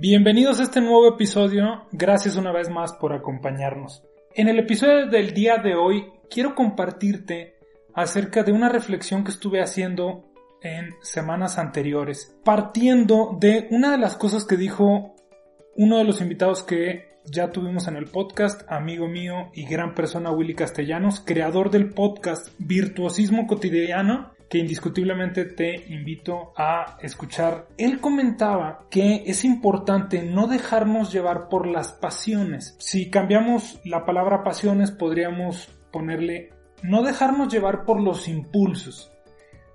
Bienvenidos a este nuevo episodio, gracias una vez más por acompañarnos. En el episodio del día de hoy quiero compartirte acerca de una reflexión que estuve haciendo en semanas anteriores, partiendo de una de las cosas que dijo uno de los invitados que ya tuvimos en el podcast, amigo mío y gran persona Willy Castellanos, creador del podcast Virtuosismo Cotidiano, que indiscutiblemente te invito a escuchar. Él comentaba que es importante no dejarnos llevar por las pasiones. Si cambiamos la palabra pasiones podríamos ponerle no dejarnos llevar por los impulsos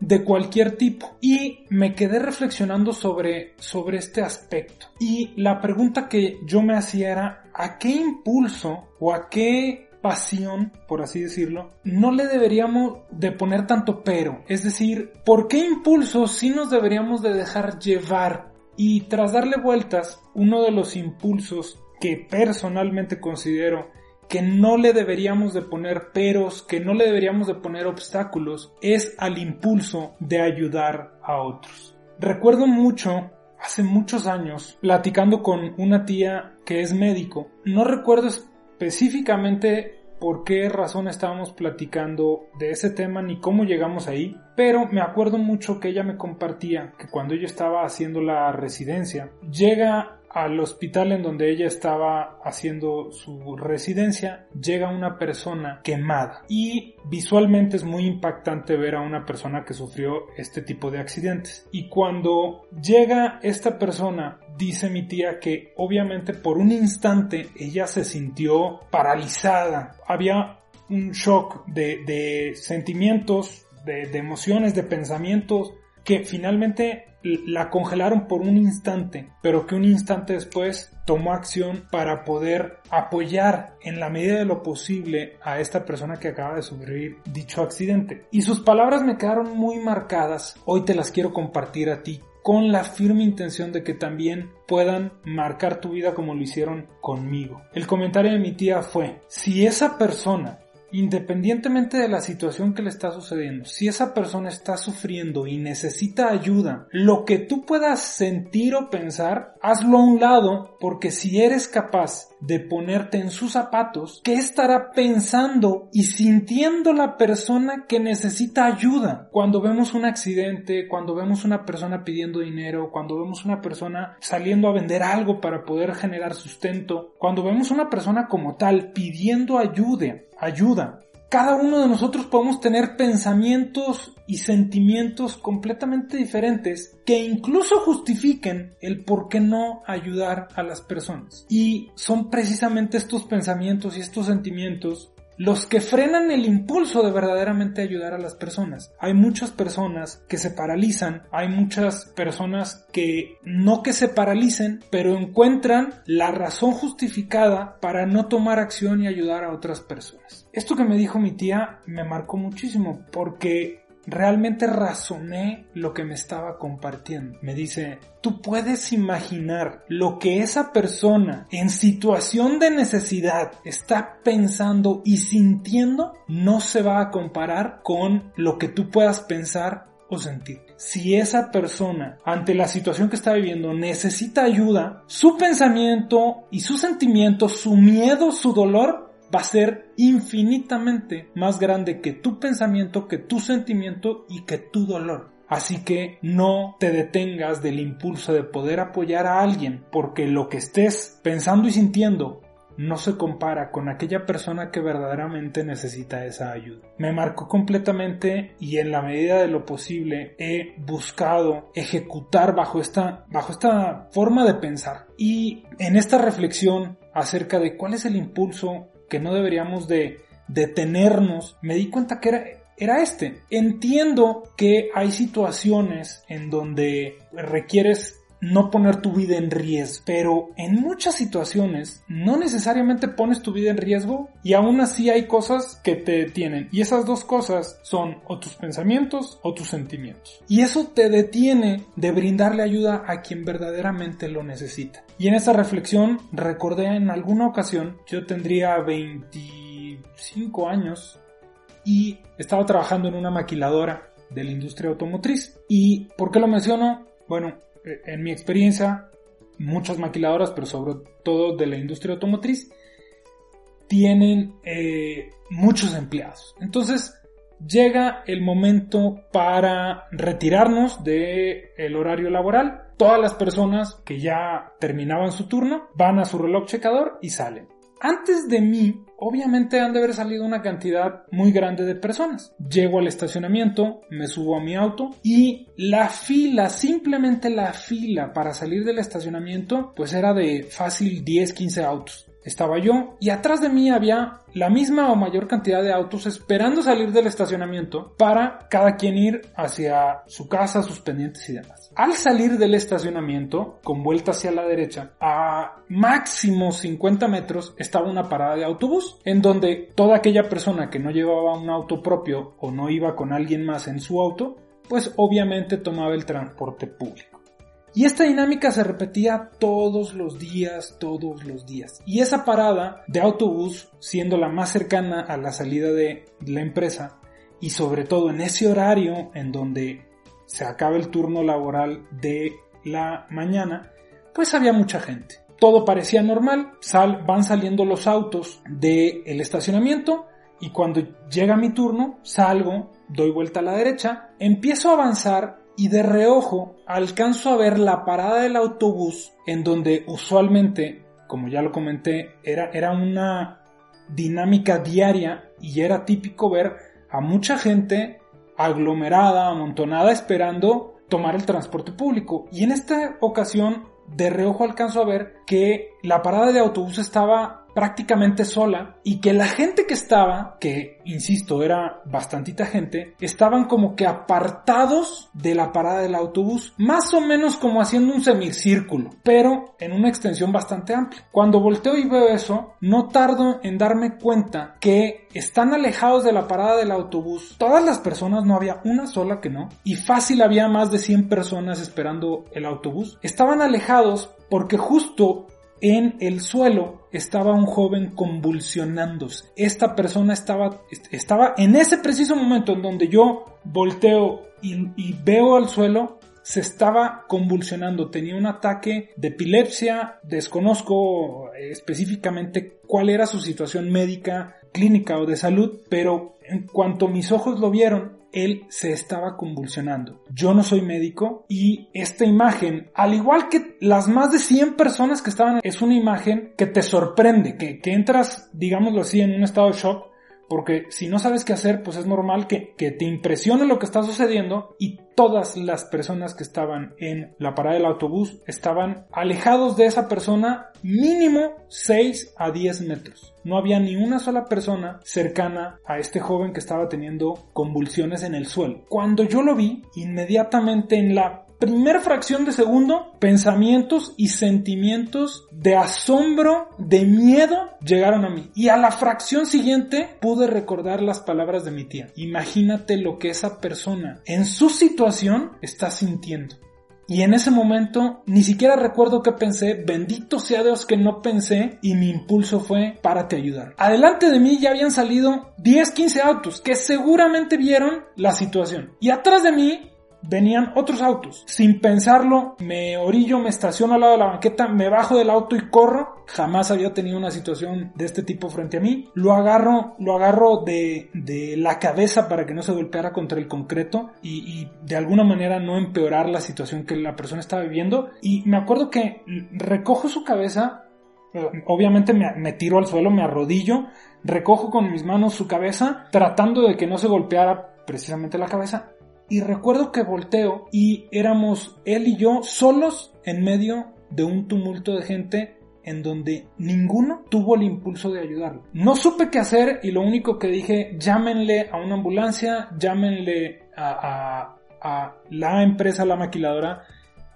de cualquier tipo y me quedé reflexionando sobre, sobre este aspecto y la pregunta que yo me hacía era ¿a qué impulso o a qué pasión, por así decirlo, no le deberíamos de poner tanto pero. Es decir, ¿por qué impulsos sí nos deberíamos de dejar llevar? Y tras darle vueltas, uno de los impulsos que personalmente considero que no le deberíamos de poner peros, que no le deberíamos de poner obstáculos, es al impulso de ayudar a otros. Recuerdo mucho hace muchos años, platicando con una tía que es médico, no recuerdo específicamente por qué razón estábamos platicando de ese tema ni cómo llegamos ahí, pero me acuerdo mucho que ella me compartía que cuando ella estaba haciendo la residencia, llega al hospital en donde ella estaba haciendo su residencia llega una persona quemada. Y visualmente es muy impactante ver a una persona que sufrió este tipo de accidentes. Y cuando llega esta persona dice mi tía que obviamente por un instante ella se sintió paralizada. Había un shock de, sentimientos de, emociones de pensamientos que finalmente la congelaron por un instante, pero que un instante después tomó acción para poder apoyar en la medida de lo posible a esta persona que acaba de sufrir dicho accidente. Y sus palabras me quedaron muy marcadas, hoy te las quiero compartir a ti con la firme intención de que también puedan marcar tu vida como lo hicieron conmigo. El comentario de mi tía fue, si esa persona Independientemente de la situación que le está sucediendo, si esa persona está sufriendo y necesita ayuda, lo que tú puedas sentir o pensar, hazlo a un lado, porque si eres capaz de ponerte en sus zapatos, ¿qué estará pensando y sintiendo la persona que necesita ayuda? Cuando vemos un accidente, cuando vemos una persona pidiendo dinero, cuando vemos una persona saliendo a vender algo para poder generar sustento, cuando vemos una persona como tal pidiendo ayuda, ayuda. Cada uno de nosotros podemos tener pensamientos y sentimientos completamente diferentes que incluso justifiquen el por qué no ayudar a las personas. Y son precisamente estos pensamientos y estos sentimientos los que frenan el impulso de verdaderamente ayudar a las personas. Hay muchas personas que se paralizan, hay muchas personas que no que se paralicen, pero encuentran la razón justificada para no tomar acción y ayudar a otras personas. Esto que me dijo mi tía me marcó muchísimo porque realmente razoné lo que me estaba compartiendo. Me dice, tú puedes imaginar lo que esa persona en situación de necesidad está pensando y sintiendo, no se va a comparar con lo que tú puedas pensar o sentir. Si esa persona, ante la situación que está viviendo, necesita ayuda, su pensamiento y sus sentimientos, su miedo, su dolor, va a ser infinitamente más grande que tu pensamiento, que tu sentimiento y que tu dolor. Así que no te detengas del impulso de poder apoyar a alguien, porque lo que estés pensando y sintiendo no se compara con aquella persona que verdaderamente necesita esa ayuda. Me marcó completamente y en la medida de lo posible he buscado ejecutar bajo esta, bajo esta forma de pensar. Y en esta reflexión acerca de cuál es el impulso que no deberíamos de detenernos, me di cuenta que era era este. Entiendo que hay situaciones en donde requieres no poner tu vida en riesgo. Pero en muchas situaciones no necesariamente pones tu vida en riesgo y aún así hay cosas que te detienen. Y esas dos cosas son o tus pensamientos o tus sentimientos. Y eso te detiene de brindarle ayuda a quien verdaderamente lo necesita. Y en esa reflexión recordé en alguna ocasión, yo tendría 25 años y estaba trabajando en una maquiladora de la industria automotriz. ¿Y por qué lo menciono? Bueno, en mi experiencia, muchas maquiladoras, pero sobre todo de la industria automotriz, tienen eh, muchos empleados. Entonces, llega el momento para retirarnos del horario laboral. Todas las personas que ya terminaban su turno van a su reloj checador y salen. Antes de mí, obviamente han de haber salido una cantidad muy grande de personas. Llego al estacionamiento, me subo a mi auto y la fila, simplemente la fila para salir del estacionamiento, pues era de fácil 10, 15 autos estaba yo y atrás de mí había la misma o mayor cantidad de autos esperando salir del estacionamiento para cada quien ir hacia su casa, sus pendientes y demás. Al salir del estacionamiento, con vuelta hacia la derecha, a máximo 50 metros estaba una parada de autobús en donde toda aquella persona que no llevaba un auto propio o no iba con alguien más en su auto, pues obviamente tomaba el transporte público. Y esta dinámica se repetía todos los días, todos los días. Y esa parada de autobús, siendo la más cercana a la salida de la empresa, y sobre todo en ese horario en donde se acaba el turno laboral de la mañana, pues había mucha gente. Todo parecía normal, sal, van saliendo los autos del estacionamiento y cuando llega mi turno salgo, doy vuelta a la derecha, empiezo a avanzar y de reojo alcanzo a ver la parada del autobús en donde usualmente, como ya lo comenté, era, era una dinámica diaria y era típico ver a mucha gente aglomerada, amontonada, esperando tomar el transporte público. Y en esta ocasión, de reojo alcanzo a ver que la parada de autobús estaba prácticamente sola y que la gente que estaba, que insisto era bastantita gente, estaban como que apartados de la parada del autobús, más o menos como haciendo un semicírculo, pero en una extensión bastante amplia. Cuando volteo y veo eso, no tardo en darme cuenta que están alejados de la parada del autobús. Todas las personas, no había una sola que no, y fácil había más de 100 personas esperando el autobús. Estaban alejados porque justo en el suelo estaba un joven convulsionándose. Esta persona estaba, estaba en ese preciso momento en donde yo volteo y, y veo al suelo, se estaba convulsionando, tenía un ataque de epilepsia, desconozco específicamente cuál era su situación médica, clínica o de salud, pero en cuanto mis ojos lo vieron, él se estaba convulsionando. Yo no soy médico y esta imagen, al igual que las más de 100 personas que estaban, es una imagen que te sorprende, que, que entras, digámoslo así, en un estado de shock porque si no sabes qué hacer, pues es normal que, te impresione lo que está sucediendo y todas las personas que estaban en la parada del autobús estaban alejados de esa persona mínimo 6 a 10 metros. No había ni una sola persona cercana a este joven que estaba teniendo convulsiones en el suelo. Cuando yo lo vi, inmediatamente en la primer fracción de segundo, pensamientos y sentimientos de asombro, de miedo, llegaron a mí. Y a la fracción siguiente pude recordar las palabras de mi tía. Imagínate lo que esa persona en su situación está sintiendo. Y en ese momento ni siquiera recuerdo qué pensé, bendito sea Dios que no pensé y mi impulso fue párate a ayudar. Adelante de mí ya habían salido 10, 15 autos que seguramente vieron la situación. Y atrás de mí venían otros autos. Sin pensarlo, me orillo, me estaciono al lado de la banqueta, me bajo del auto y corro. Jamás había tenido una situación de este tipo frente a mí. Lo agarro, lo agarro de, de la cabeza para que no se golpeara contra el concreto y, y, de alguna manera no empeorar la situación que la persona estaba viviendo. Y me acuerdo que recojo su cabeza. Obviamente me, me tiro al suelo, me arrodillo, recojo con mis manos su cabeza, tratando de que no se golpeara precisamente la cabeza y recuerdo que volteo y éramos él y yo solos en medio de un tumulto de gente en donde ninguno tuvo el impulso de ayudarlo. No supe qué hacer y lo único que dije, llámenle a una ambulancia, llámenle a, a la empresa, la maquiladora,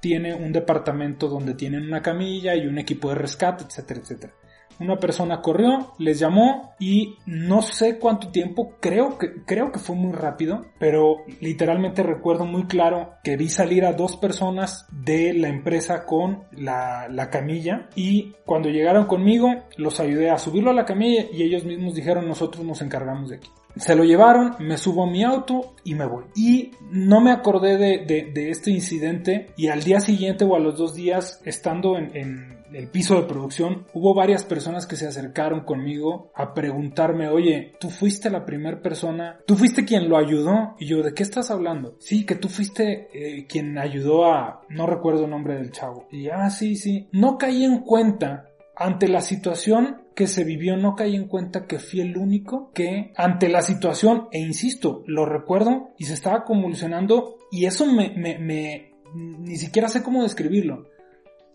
tiene un departamento donde tienen una camilla y un equipo de rescate, etcétera, etcétera. Una persona corrió, les llamó y no sé cuánto tiempo, creo que, creo que fue muy rápido, pero literalmente recuerdo muy claro que vi salir a dos personas de la empresa con la, la camilla y cuando llegaron conmigo los ayudé a subirlo a la camilla y ellos mismos dijeron nosotros nos encargamos de aquí. Se lo llevaron, me subo a mi auto y me voy. Y no me acordé de, de, este incidente y al día siguiente o a los dos días, estando en, en el piso de producción, hubo varias personas que se acercaron conmigo a preguntarme, oye, tú fuiste la primera persona, tú fuiste quien lo ayudó. Y yo, ¿de qué estás hablando? Sí, que tú fuiste eh, quien ayudó a, no recuerdo el nombre del chavo. Y ah, sí, sí. No caí en cuenta ante la situación que se vivió no caí en cuenta que fui el único que ante la situación, e insisto, lo recuerdo y se estaba convulsionando y eso me, me, me ni siquiera sé cómo describirlo.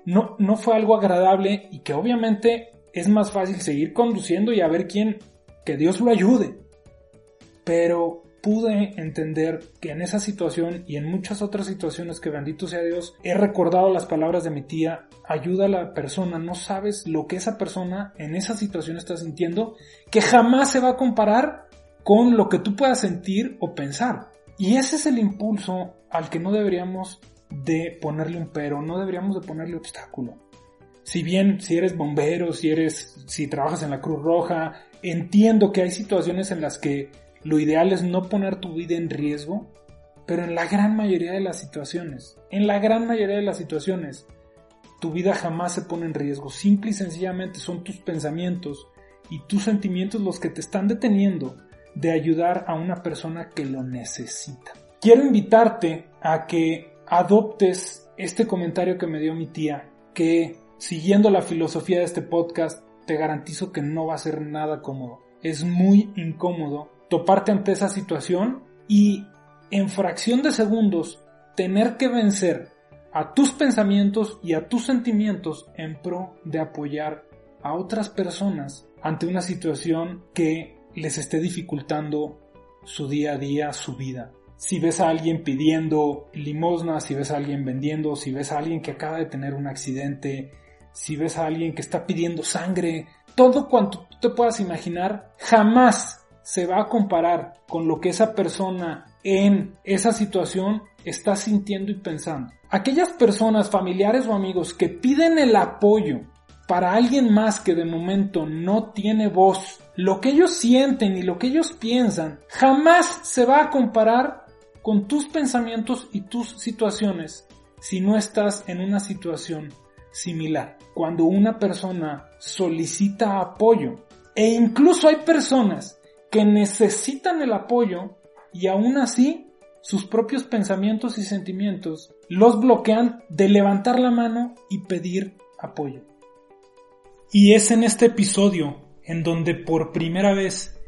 No, no fue algo agradable y que obviamente es más fácil seguir conduciendo y a ver quién, que Dios lo ayude. Pero pude entender que en esa situación y en muchas otras situaciones que bendito sea Dios, he recordado las palabras de mi tía, ayuda a la persona, no sabes lo que esa persona en esa situación está sintiendo, que jamás se va a comparar con lo que tú puedas sentir o pensar. Y ese es el impulso al que no deberíamos de ponerle un pero, no deberíamos de ponerle obstáculo. Si bien si eres bombero, si eres si trabajas en la Cruz Roja, entiendo que hay situaciones en las que lo ideal es no poner tu vida en riesgo, pero en la gran mayoría de las situaciones, en la gran mayoría de las situaciones, tu vida jamás se pone en riesgo. Simple y sencillamente son tus pensamientos y tus sentimientos los que te están deteniendo de ayudar a una persona que lo necesita. Quiero invitarte a que adoptes este comentario que me dio mi tía, que siguiendo la filosofía de este podcast, te garantizo que no va a ser nada cómodo. Es muy incómodo toparte ante esa situación y en fracción de segundos tener que vencer a tus pensamientos y a tus sentimientos en pro de apoyar a otras personas ante una situación que les esté dificultando su día a día, su vida. Si ves a alguien pidiendo limosna, si ves a alguien vendiendo, si ves a alguien que acaba de tener un accidente, si ves a alguien que está pidiendo sangre, todo cuanto te puedas imaginar, jamás se va a comparar con lo que esa persona en esa situación está sintiendo y pensando. Aquellas personas, familiares o amigos que piden el apoyo para alguien más que de momento no tiene voz, lo que ellos sienten y lo que ellos piensan jamás se va a comparar con tus pensamientos y tus situaciones si no estás en una situación similar. Cuando una persona solicita apoyo e incluso hay personas que necesitan el apoyo y aún así sus propios pensamientos y sentimientos los bloquean de levantar la mano y pedir apoyo. Y es en este episodio en donde por primera vez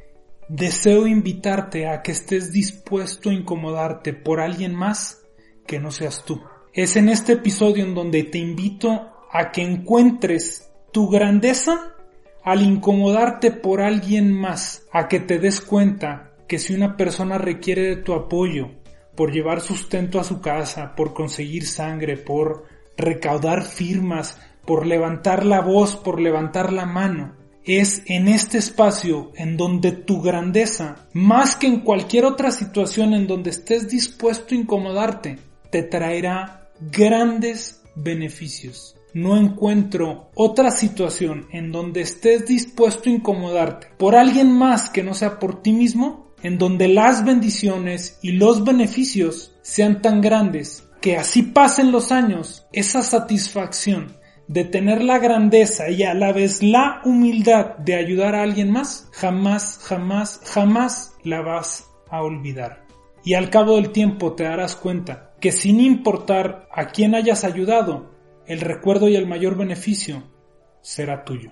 deseo invitarte a que estés dispuesto a incomodarte por alguien más que no seas tú. Es en este episodio en donde te invito a que encuentres tu grandeza al incomodarte por alguien más, a que te des cuenta que si una persona requiere de tu apoyo, por llevar sustento a su casa, por conseguir sangre, por recaudar firmas, por levantar la voz, por levantar la mano, es en este espacio en donde tu grandeza, más que en cualquier otra situación en donde estés dispuesto a incomodarte, te traerá grandes beneficios. No encuentro otra situación en donde estés dispuesto a incomodarte por alguien más que no sea por ti mismo, en donde las bendiciones y los beneficios sean tan grandes que así pasen los años, esa satisfacción de tener la grandeza y a la vez la humildad de ayudar a alguien más, jamás, jamás, jamás la vas a olvidar. Y al cabo del tiempo te darás cuenta que sin importar a quién hayas ayudado, el recuerdo y el mayor beneficio será tuyo.